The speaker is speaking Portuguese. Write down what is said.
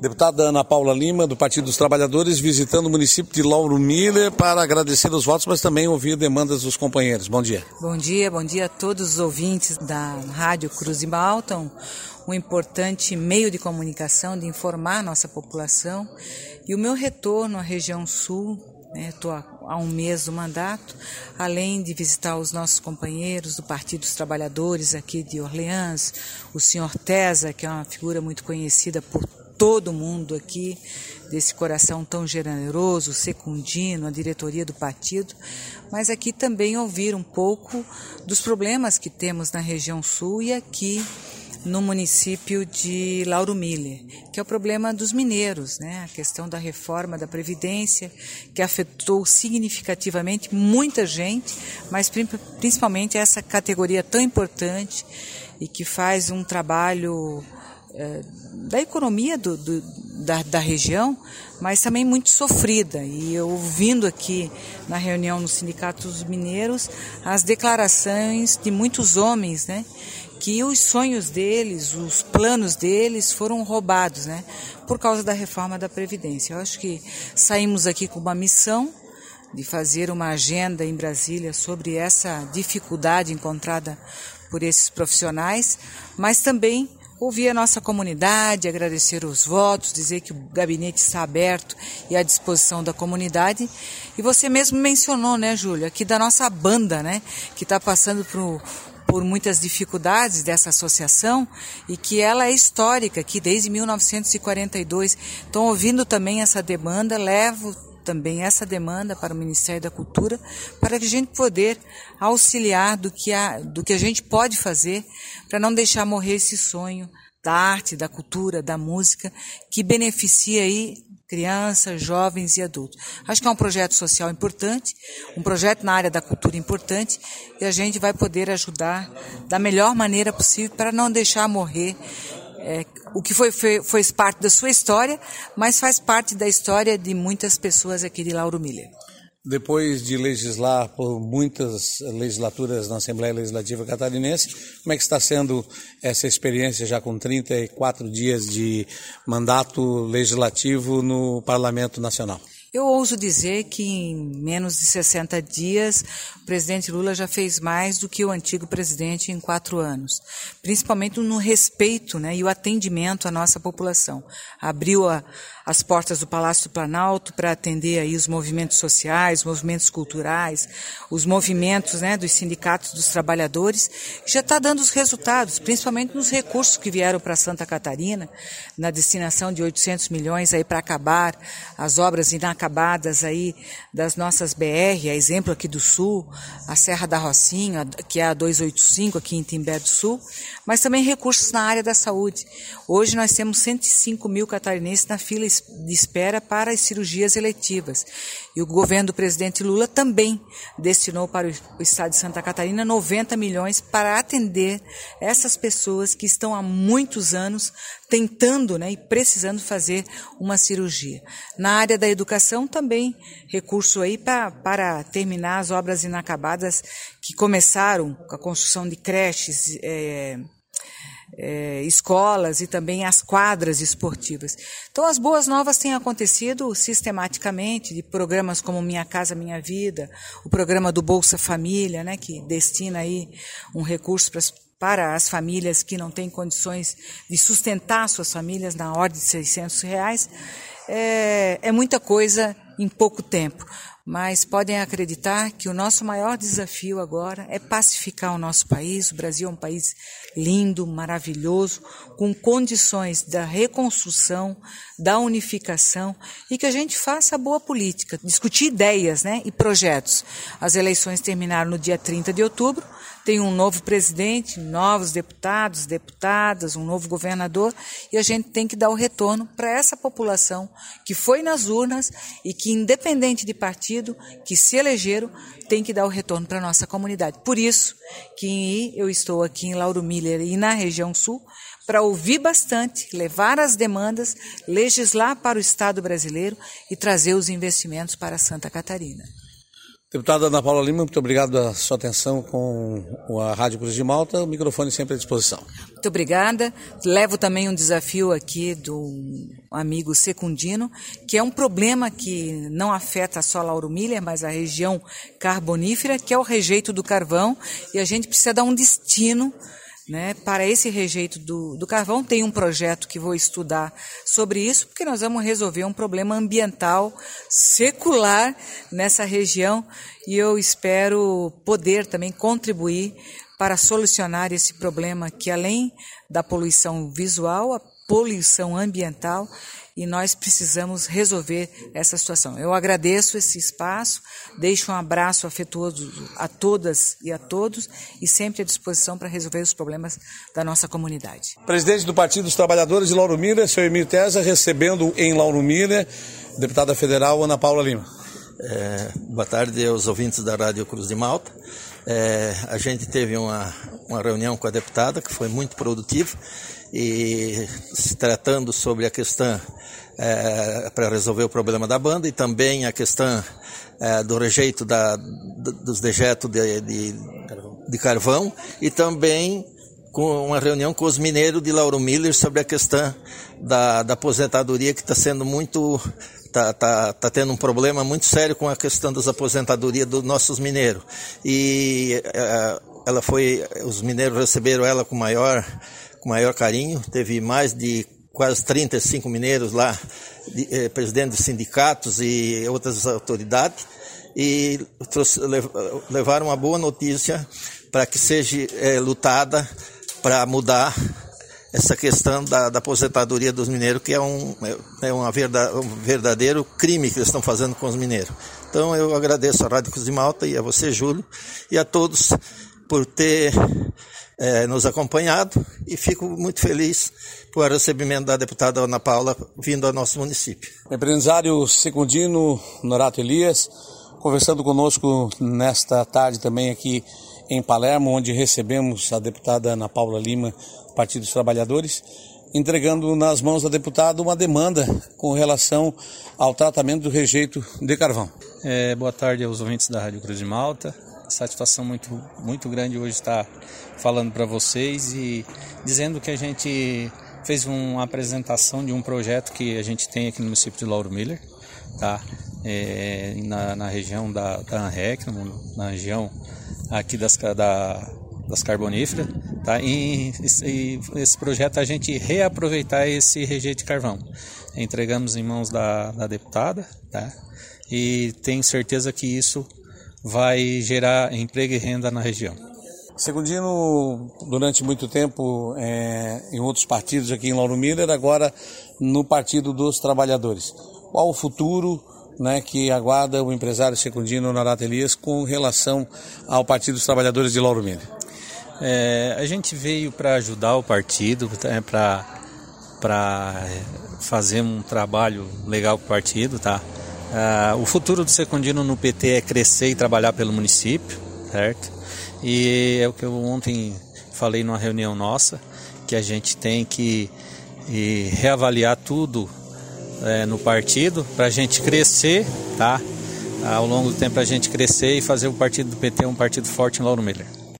Deputada Ana Paula Lima, do Partido dos Trabalhadores, visitando o município de Lauro Miller para agradecer os votos, mas também ouvir demandas dos companheiros. Bom dia. Bom dia, bom dia a todos os ouvintes da Rádio Cruz de Malta, um importante meio de comunicação, de informar a nossa população. E o meu retorno à região sul, estou né, há um mês do mandato, além de visitar os nossos companheiros do Partido dos Trabalhadores aqui de Orleans, o senhor Tesa, que é uma figura muito conhecida por todo mundo aqui, desse coração tão generoso, secundino, a diretoria do partido, mas aqui também ouvir um pouco dos problemas que temos na região sul e aqui no município de Lauro Miller, que é o problema dos mineiros, né? a questão da reforma da Previdência, que afetou significativamente muita gente, mas principalmente essa categoria tão importante e que faz um trabalho da economia do, do, da, da, região, mas também muito sofrida. E eu ouvindo aqui na reunião no Sindicato dos Mineiros as declarações de muitos homens, né? Que os sonhos deles, os planos deles foram roubados, né? Por causa da reforma da Previdência. Eu acho que saímos aqui com uma missão de fazer uma agenda em Brasília sobre essa dificuldade encontrada por esses profissionais, mas também ouvir a nossa comunidade, agradecer os votos, dizer que o gabinete está aberto e à disposição da comunidade. E você mesmo mencionou, né, Júlia, aqui da nossa banda, né, que está passando por, por muitas dificuldades dessa associação e que ela é histórica, que desde 1942 estão ouvindo também essa demanda, levo também essa demanda para o Ministério da Cultura, para que a gente poder auxiliar do que a, do que a gente pode fazer para não deixar morrer esse sonho da arte, da cultura, da música, que beneficia aí crianças, jovens e adultos. Acho que é um projeto social importante, um projeto na área da cultura importante, e a gente vai poder ajudar da melhor maneira possível para não deixar morrer é, o que foi, foi, foi parte da sua história, mas faz parte da história de muitas pessoas aqui de Lauro Miller. Depois de legislar por muitas legislaturas na Assembleia Legislativa Catarinense, como é que está sendo essa experiência já com 34 dias de mandato legislativo no Parlamento Nacional? Eu ouso dizer que em menos de 60 dias o presidente Lula já fez mais do que o antigo presidente em quatro anos, principalmente no respeito né, e o atendimento à nossa população. Abriu a, as portas do Palácio do Planalto para atender aí os movimentos sociais, os movimentos culturais, os movimentos né, dos sindicatos dos trabalhadores, já está dando os resultados, principalmente nos recursos que vieram para Santa Catarina, na destinação de 800 milhões para acabar as obras inacabadas aí das nossas BR, a exemplo aqui do Sul, a Serra da Rocinha, que é a 285 aqui em Timbé do Sul, mas também recursos na área da saúde. Hoje nós temos 105 mil catarinenses na fila de espera para as cirurgias eletivas. E o governo do presidente Lula também destinou para o estado de Santa Catarina 90 milhões para atender essas pessoas que estão há muitos anos tentando né, e precisando fazer uma cirurgia. Na área da educação também, recurso aí pra, para terminar as obras inacabadas que começaram com a construção de creches, é, é, escolas e também as quadras esportivas. Então, as boas novas têm acontecido sistematicamente, de programas como Minha Casa Minha Vida, o programa do Bolsa Família, né, que destina aí um recurso para as para as famílias que não têm condições de sustentar suas famílias na ordem de 600 reais, é, é muita coisa em pouco tempo mas podem acreditar que o nosso maior desafio agora é pacificar o nosso país. O Brasil é um país lindo, maravilhoso, com condições da reconstrução, da unificação e que a gente faça boa política, discutir ideias né, e projetos. As eleições terminaram no dia 30 de outubro tem um novo presidente, novos deputados, deputadas, um novo governador, e a gente tem que dar o retorno para essa população que foi nas urnas e que, independente de partido, que se elegeram, tem que dar o retorno para a nossa comunidade. Por isso que eu estou aqui em Lauro Miller e na região sul para ouvir bastante, levar as demandas, legislar para o Estado brasileiro e trazer os investimentos para Santa Catarina. Deputada Ana Paula Lima, muito obrigado pela sua atenção com a Rádio Cruz de Malta. O microfone sempre à disposição. Muito obrigada. Levo também um desafio aqui do amigo Secundino, que é um problema que não afeta só Lauro Miller, mas a região carbonífera, que é o rejeito do carvão, e a gente precisa dar um destino né, para esse rejeito do, do, carvão. Tem um projeto que vou estudar sobre isso, porque nós vamos resolver um problema ambiental secular nessa região e eu espero poder também contribuir para solucionar esse problema que, além da poluição visual, a poluição ambiental e nós precisamos resolver essa situação. Eu agradeço esse espaço, deixo um abraço afetuoso a todas e a todos e sempre à disposição para resolver os problemas da nossa comunidade. Presidente do Partido dos Trabalhadores de Lauro Miller, seu Emílio Tesa, recebendo em Lauro Miller, deputada federal Ana Paula Lima. É, boa tarde aos ouvintes da Rádio Cruz de Malta. É, a gente teve uma, uma reunião com a deputada que foi muito produtiva e se tratando sobre a questão é, para resolver o problema da banda e também a questão é, do rejeito da, dos dejetos de, de, de, carvão e também com uma reunião com os mineiros de Lauro Miller sobre a questão da, da aposentadoria que está sendo muito tá, tá, tá tendo um problema muito sério com a questão das aposentadorias dos nossos mineiros. E é, ela foi os mineiros receberam ela com maior com maior carinho. Teve mais de quase 35 mineiros lá, de, eh, presidentes de sindicatos e outras autoridades, e trouxe, levaram uma boa notícia para que seja eh, lutada para mudar essa questão da, da, aposentadoria dos mineiros, que é um, é, é uma verdade, um verdadeiro crime que eles estão fazendo com os mineiros. Então eu agradeço a Rádio Cruz de Malta e a você, Júlio, e a todos por ter é, nos acompanhado e fico muito feliz por o recebimento da deputada Ana Paula vindo ao nosso município. Empresário secundino Norato Elias, conversando conosco nesta tarde também aqui em Palermo, onde recebemos a deputada Ana Paula Lima, Partido dos Trabalhadores, entregando nas mãos da deputada uma demanda com relação ao tratamento do rejeito de carvão. É, boa tarde aos ouvintes da Rádio Cruz de Malta satisfação muito, muito grande hoje estar falando para vocês e dizendo que a gente fez uma apresentação de um projeto que a gente tem aqui no município de Lauro Miller, tá? É, na, na, região da, da ANREC, na região aqui das, da, das carboníferas, tá? E, e, esse projeto é a gente reaproveitar esse rejeito de carvão. Entregamos em mãos da, da deputada, tá? E tenho certeza que isso vai gerar emprego e renda na região. Segundino, durante muito tempo é, em outros partidos aqui em Lauro Miller, agora no Partido dos Trabalhadores. Qual o futuro né, que aguarda o empresário Secundino Narata Elias com relação ao Partido dos Trabalhadores de Lauro Miller? É, a gente veio para ajudar o partido, é, para fazer um trabalho legal com o partido, tá? Uh, o futuro do Secundino no PT é crescer e trabalhar pelo município, certo? E é o que eu ontem falei numa reunião nossa, que a gente tem que reavaliar tudo é, no partido para a gente crescer, tá? Ao longo do tempo a gente crescer e fazer o partido do PT um partido forte em Lauro Miller.